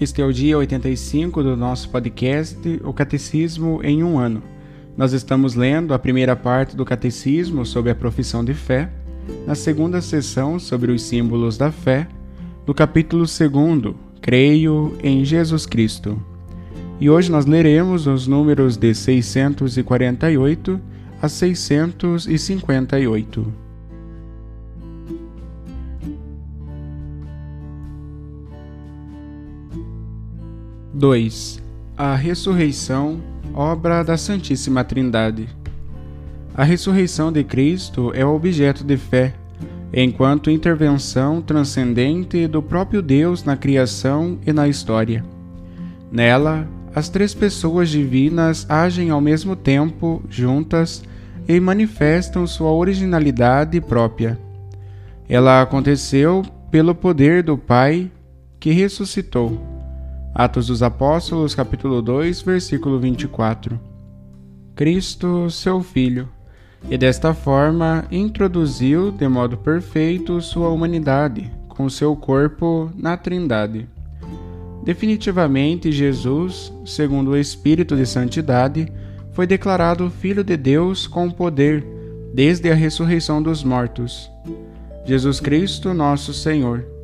Este é o dia 85 do nosso podcast, O Catecismo em um Ano. Nós estamos lendo a primeira parte do Catecismo sobre a profissão de fé, na segunda sessão sobre os símbolos da fé, no capítulo 2, Creio em Jesus Cristo. E hoje nós leremos os números de 648 a 658. 2. A ressurreição, obra da Santíssima Trindade. A ressurreição de Cristo é objeto de fé, enquanto intervenção transcendente do próprio Deus na criação e na história. Nela, as três pessoas divinas agem ao mesmo tempo, juntas, e manifestam sua originalidade própria. Ela aconteceu pelo poder do Pai que ressuscitou Atos dos Apóstolos, capítulo 2, versículo 24. Cristo, seu Filho, e desta forma introduziu de modo perfeito sua humanidade com seu corpo na Trindade. Definitivamente, Jesus, segundo o Espírito de Santidade, foi declarado Filho de Deus com poder desde a ressurreição dos mortos. Jesus Cristo, nosso Senhor.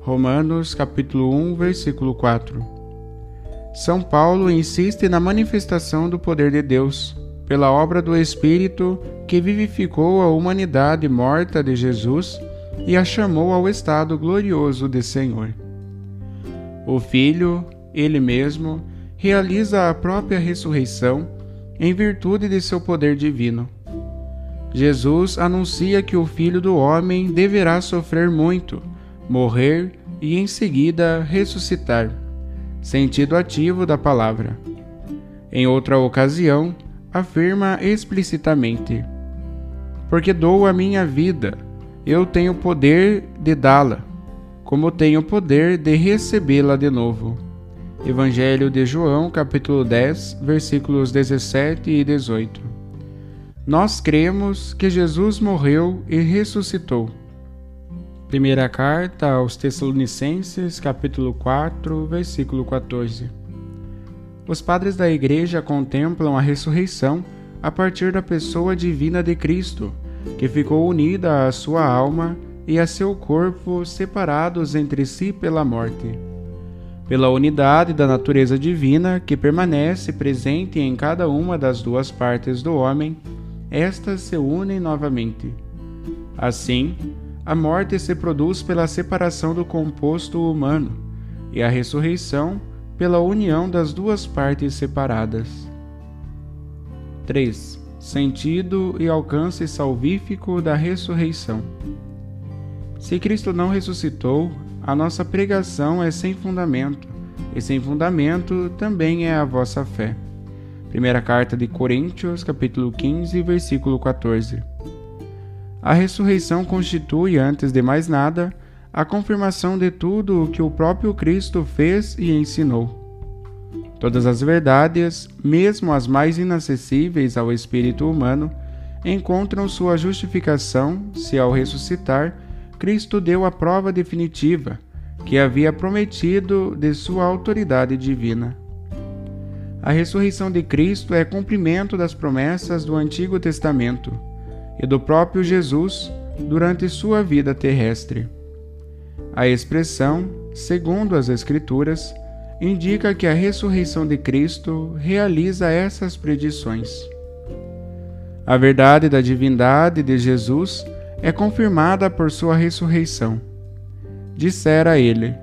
Romanos capítulo 1, versículo 4. São Paulo insiste na manifestação do poder de Deus, pela obra do Espírito que vivificou a humanidade morta de Jesus e a chamou ao estado glorioso de Senhor. O Filho, ele mesmo, realiza a própria ressurreição em virtude de seu poder divino. Jesus anuncia que o Filho do Homem deverá sofrer muito, morrer e em seguida ressuscitar sentido ativo da palavra. Em outra ocasião, afirma explicitamente: Porque dou a minha vida, eu tenho poder de dá-la, como tenho poder de recebê-la de novo. Evangelho de João, capítulo 10, versículos 17 e 18. Nós cremos que Jesus morreu e ressuscitou Primeira carta aos Tessalonicenses, capítulo 4, versículo 14. Os padres da Igreja contemplam a ressurreição a partir da pessoa divina de Cristo, que ficou unida à sua alma e a seu corpo separados entre si pela morte. Pela unidade da natureza divina que permanece presente em cada uma das duas partes do homem, estas se unem novamente. Assim, a morte se produz pela separação do composto humano e a ressurreição pela união das duas partes separadas. 3. Sentido e alcance salvífico da ressurreição. Se Cristo não ressuscitou, a nossa pregação é sem fundamento, e sem fundamento também é a vossa fé. Primeira carta de Coríntios, capítulo 15, versículo 14. A ressurreição constitui, antes de mais nada, a confirmação de tudo o que o próprio Cristo fez e ensinou. Todas as verdades, mesmo as mais inacessíveis ao espírito humano, encontram sua justificação se, ao ressuscitar, Cristo deu a prova definitiva que havia prometido de sua autoridade divina. A ressurreição de Cristo é cumprimento das promessas do Antigo Testamento e do próprio Jesus durante sua vida terrestre. A expressão, segundo as Escrituras, indica que a ressurreição de Cristo realiza essas predições. A verdade da divindade de Jesus é confirmada por sua ressurreição. Dissera ele: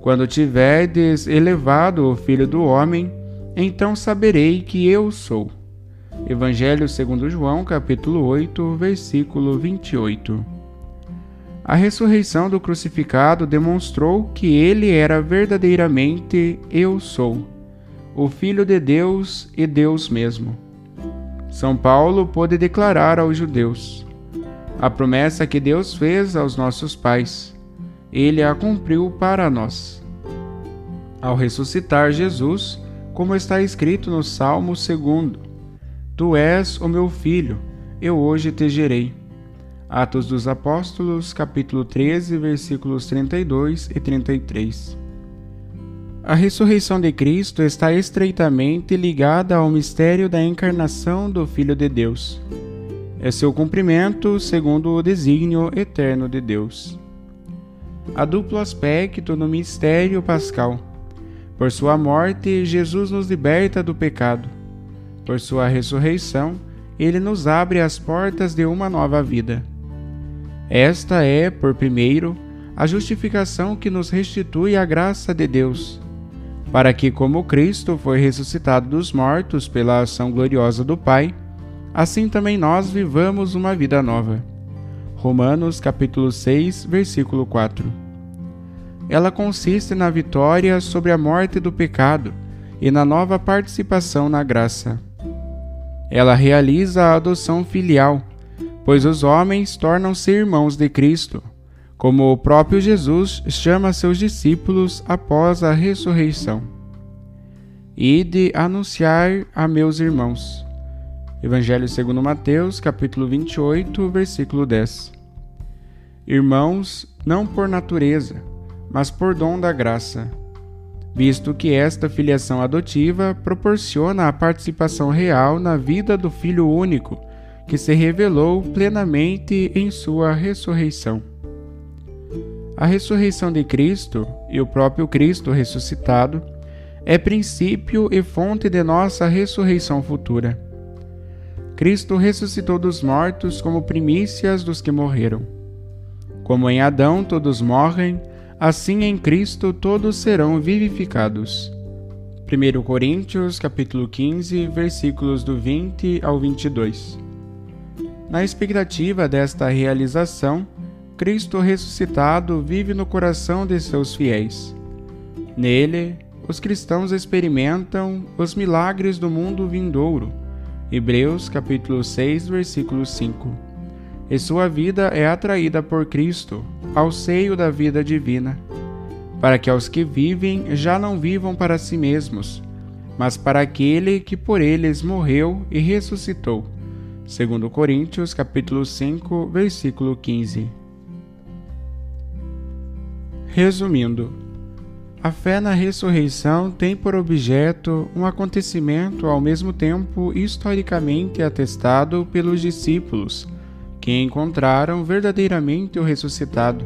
Quando tiverdes elevado o Filho do Homem, então saberei que eu sou. Evangelho segundo João, capítulo 8, versículo 28. A ressurreição do crucificado demonstrou que ele era verdadeiramente eu sou, o Filho de Deus e Deus mesmo. São Paulo pôde declarar aos judeus: a promessa que Deus fez aos nossos pais, ele a cumpriu para nós. Ao ressuscitar Jesus, como está escrito no Salmo 2: Tu és o meu filho, eu hoje te gerei. Atos dos Apóstolos, capítulo 13, versículos 32 e 33. A ressurreição de Cristo está estreitamente ligada ao mistério da encarnação do Filho de Deus. É seu cumprimento segundo o desígnio eterno de Deus. Há duplo aspecto no mistério pascal por sua morte, Jesus nos liberta do pecado. Por sua ressurreição, ele nos abre as portas de uma nova vida. Esta é, por primeiro, a justificação que nos restitui a graça de Deus, para que, como Cristo foi ressuscitado dos mortos pela ação gloriosa do Pai, assim também nós vivamos uma vida nova. Romanos capítulo 6, versículo 4 ela consiste na vitória sobre a morte do pecado e na nova participação na graça. Ela realiza a adoção filial, pois os homens tornam-se irmãos de Cristo, como o próprio Jesus chama seus discípulos após a ressurreição. Ide anunciar a meus irmãos. Evangelho segundo Mateus, capítulo 28, versículo 10. Irmãos, não por natureza, mas por dom da graça, visto que esta filiação adotiva proporciona a participação real na vida do Filho único, que se revelou plenamente em sua ressurreição. A ressurreição de Cristo e o próprio Cristo ressuscitado é princípio e fonte de nossa ressurreição futura. Cristo ressuscitou dos mortos como primícias dos que morreram. Como em Adão todos morrem, assim em Cristo todos serão vivificados. 1 Coríntios capítulo 15, versículos do 20 ao 22. Na expectativa desta realização, Cristo ressuscitado vive no coração de seus fiéis. Nele, os cristãos experimentam os milagres do mundo vindouro. Hebreus capítulo 6, versículo 5 e sua vida é atraída por Cristo ao seio da vida divina, para que aos que vivem já não vivam para si mesmos, mas para aquele que por eles morreu e ressuscitou. Segundo Coríntios, capítulo 5, versículo 15. Resumindo, a fé na ressurreição tem por objeto um acontecimento ao mesmo tempo historicamente atestado pelos discípulos que encontraram verdadeiramente o ressuscitado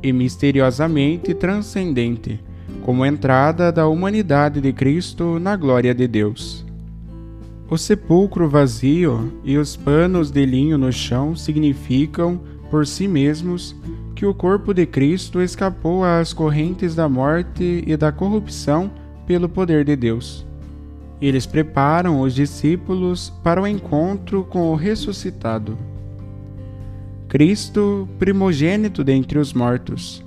e misteriosamente transcendente, como entrada da humanidade de Cristo na glória de Deus. O sepulcro vazio e os panos de linho no chão significam, por si mesmos, que o corpo de Cristo escapou às correntes da morte e da corrupção pelo poder de Deus. Eles preparam os discípulos para o encontro com o ressuscitado. Cristo, primogênito dentre os mortos.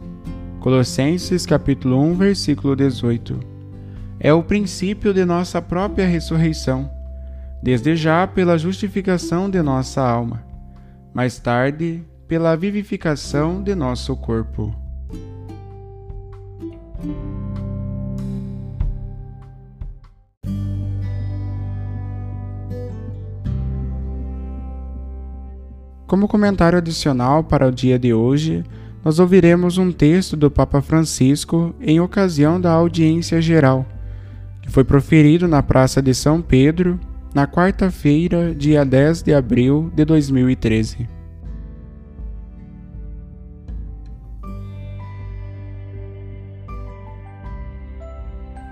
Colossenses capítulo 1, versículo 18. É o princípio de nossa própria ressurreição, desde já pela justificação de nossa alma, mais tarde pela vivificação de nosso corpo. Como comentário adicional para o dia de hoje, nós ouviremos um texto do Papa Francisco em ocasião da audiência geral, que foi proferido na Praça de São Pedro na quarta-feira, dia 10 de abril de 2013.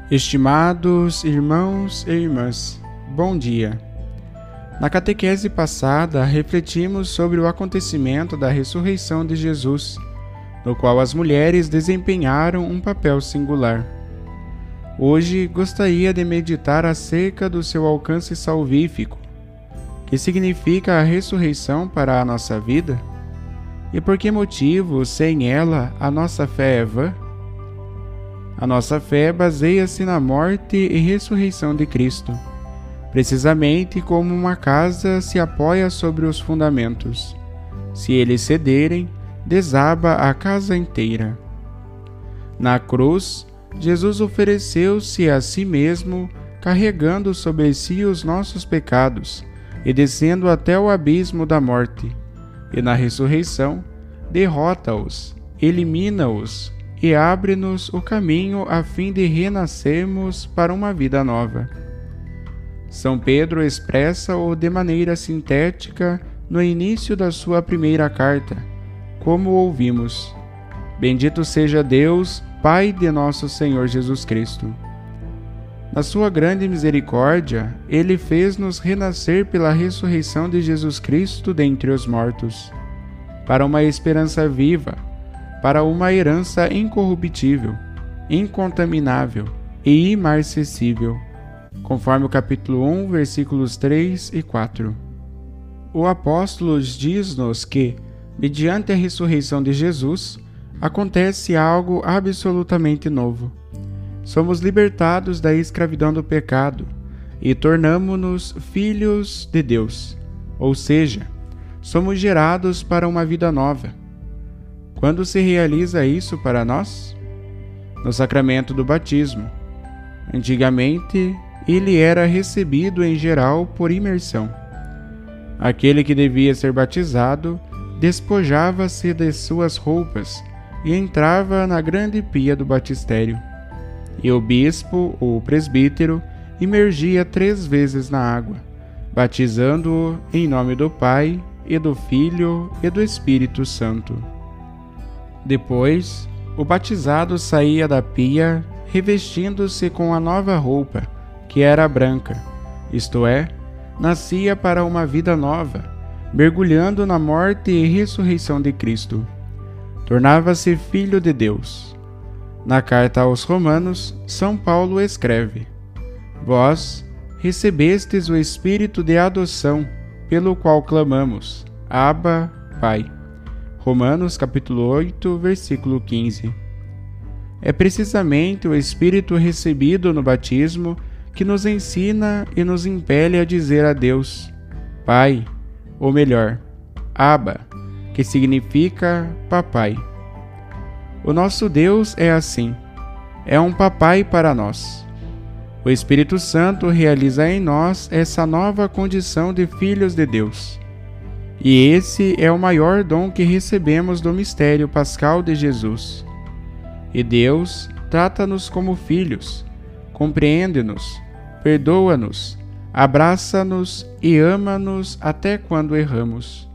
Estimados irmãos e irmãs, bom dia. Na catequese passada, refletimos sobre o acontecimento da ressurreição de Jesus, no qual as mulheres desempenharam um papel singular. Hoje gostaria de meditar acerca do seu alcance salvífico, que significa a ressurreição para a nossa vida, e por que motivo, sem ela, a nossa fé é vã? A nossa fé baseia-se na morte e ressurreição de Cristo, precisamente como uma casa se apoia sobre os fundamentos. Se eles cederem, desaba a casa inteira. Na cruz, Jesus ofereceu-se a si mesmo, carregando sobre si os nossos pecados e descendo até o abismo da morte. E na ressurreição, derrota-os, elimina-os e abre-nos o caminho a fim de renascermos para uma vida nova. São Pedro expressa-o de maneira sintética no início da sua primeira carta, como ouvimos: Bendito seja Deus, Pai de nosso Senhor Jesus Cristo. Na sua grande misericórdia, ele fez-nos renascer pela ressurreição de Jesus Cristo dentre os mortos, para uma esperança viva para uma herança incorruptível, incontaminável e imarcessível, conforme o capítulo 1, versículos 3 e 4. O apóstolo diz-nos que, mediante a ressurreição de Jesus, acontece algo absolutamente novo. Somos libertados da escravidão do pecado e tornamo-nos filhos de Deus, ou seja, somos gerados para uma vida nova quando se realiza isso para nós? No sacramento do batismo. Antigamente, ele era recebido em geral por imersão. Aquele que devia ser batizado despojava-se de suas roupas e entrava na grande pia do batistério. E o bispo ou presbítero imergia três vezes na água, batizando-o em nome do Pai, e do Filho e do Espírito Santo. Depois, o batizado saía da pia revestindo-se com a nova roupa, que era branca, isto é, nascia para uma vida nova, mergulhando na morte e ressurreição de Cristo. Tornava-se filho de Deus. Na carta aos Romanos, São Paulo escreve: Vós recebestes o Espírito de adoção, pelo qual clamamos: Abba, Pai. Romanos capítulo 8, versículo 15. É precisamente o Espírito recebido no batismo que nos ensina e nos impele a dizer a Deus, Pai, ou melhor, Abba, que significa papai. O nosso Deus é assim, é um papai para nós. O Espírito Santo realiza em nós essa nova condição de filhos de Deus. E esse é o maior dom que recebemos do mistério pascal de Jesus. E Deus trata-nos como filhos, compreende-nos, perdoa-nos, abraça-nos e ama-nos até quando erramos.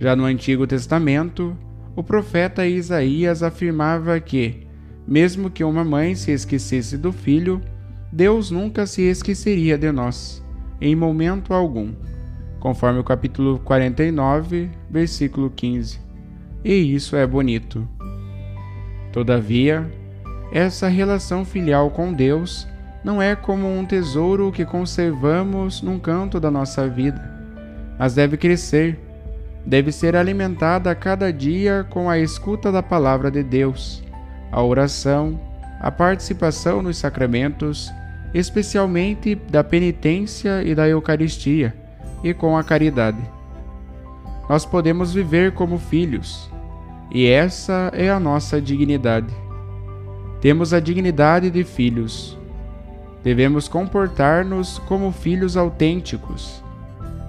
Já no Antigo Testamento, o profeta Isaías afirmava que, mesmo que uma mãe se esquecesse do filho, Deus nunca se esqueceria de nós, em momento algum conforme o capítulo 49, versículo 15. E isso é bonito. Todavia, essa relação filial com Deus não é como um tesouro que conservamos num canto da nossa vida, mas deve crescer, deve ser alimentada a cada dia com a escuta da palavra de Deus, a oração, a participação nos sacramentos, especialmente da penitência e da Eucaristia e com a caridade. Nós podemos viver como filhos, e essa é a nossa dignidade. Temos a dignidade de filhos. Devemos comportar-nos como filhos autênticos.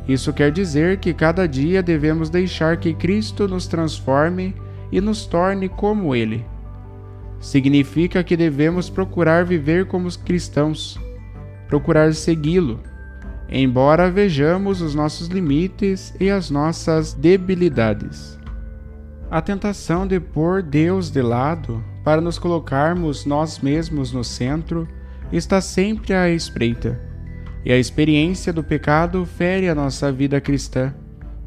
Isso quer dizer que cada dia devemos deixar que Cristo nos transforme e nos torne como Ele. Significa que devemos procurar viver como os cristãos, procurar segui-lo embora vejamos os nossos limites e as nossas debilidades. A tentação de pôr Deus de lado para nos colocarmos nós mesmos no centro está sempre à espreita, e a experiência do pecado fere a nossa vida cristã,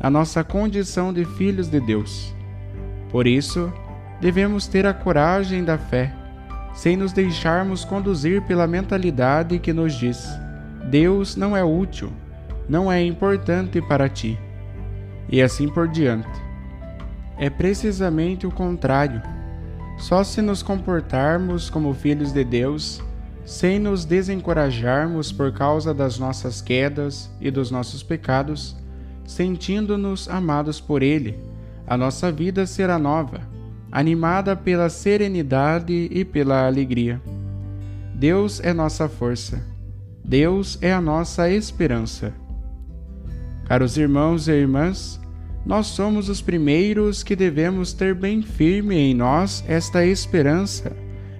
a nossa condição de filhos de Deus. Por isso, devemos ter a coragem da fé, sem nos deixarmos conduzir pela mentalidade que nos diz: Deus não é útil, não é importante para ti. E assim por diante. É precisamente o contrário. Só se nos comportarmos como filhos de Deus, sem nos desencorajarmos por causa das nossas quedas e dos nossos pecados, sentindo-nos amados por Ele, a nossa vida será nova, animada pela serenidade e pela alegria. Deus é nossa força. Deus é a nossa esperança. Caros irmãos e irmãs, nós somos os primeiros que devemos ter bem firme em nós esta esperança,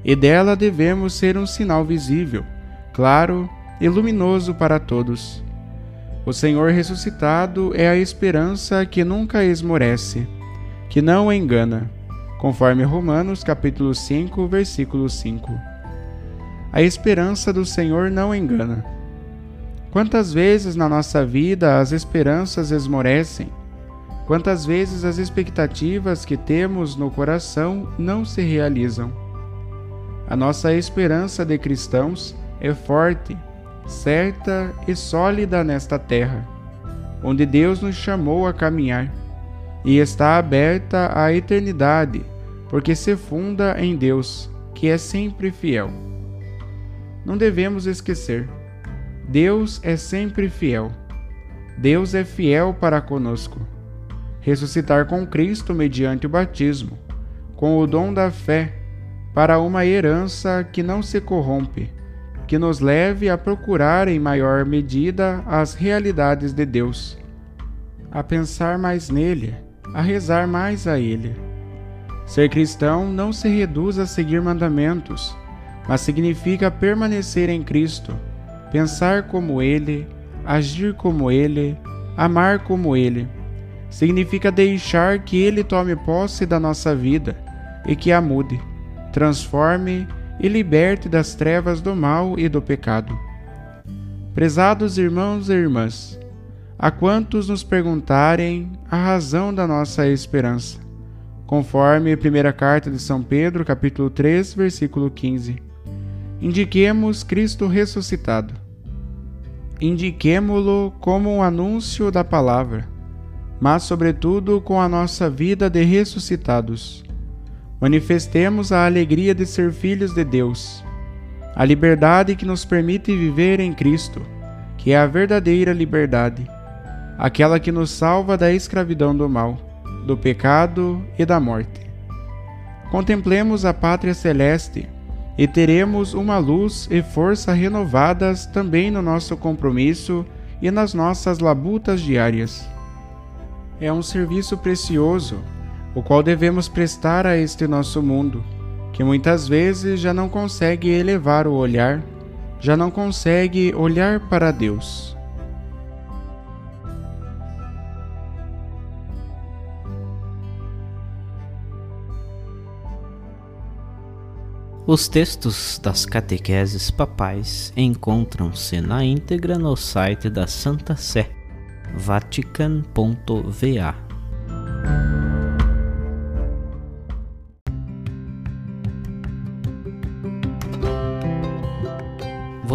e dela devemos ser um sinal visível, claro e luminoso para todos. O Senhor ressuscitado é a esperança que nunca esmorece, que não engana, conforme Romanos capítulo 5, versículo 5. A esperança do Senhor não engana. Quantas vezes na nossa vida as esperanças esmorecem? Quantas vezes as expectativas que temos no coração não se realizam? A nossa esperança de cristãos é forte, certa e sólida nesta terra, onde Deus nos chamou a caminhar, e está aberta à eternidade, porque se funda em Deus, que é sempre fiel. Não devemos esquecer: Deus é sempre fiel. Deus é fiel para conosco ressuscitar com Cristo mediante o batismo, com o dom da fé, para uma herança que não se corrompe, que nos leve a procurar em maior medida as realidades de Deus, a pensar mais nele, a rezar mais a ele. Ser cristão não se reduz a seguir mandamentos, mas significa permanecer em Cristo, pensar como ele, agir como ele, amar como ele significa deixar que Ele tome posse da nossa vida e que a mude, transforme e liberte das trevas do mal e do pecado. Prezados irmãos e irmãs, a quantos nos perguntarem a razão da nossa esperança, conforme a primeira carta de São Pedro, capítulo 3, versículo 15. Indiquemos Cristo ressuscitado. Indiquemo-lo como um anúncio da palavra mas, sobretudo, com a nossa vida de ressuscitados. Manifestemos a alegria de ser filhos de Deus, a liberdade que nos permite viver em Cristo, que é a verdadeira liberdade, aquela que nos salva da escravidão do mal, do pecado e da morte. Contemplemos a pátria celeste e teremos uma luz e força renovadas também no nosso compromisso e nas nossas labutas diárias é um serviço precioso, o qual devemos prestar a este nosso mundo, que muitas vezes já não consegue elevar o olhar, já não consegue olhar para Deus. Os textos das catequeses papais encontram-se na íntegra no site da Santa Sé vatican.va.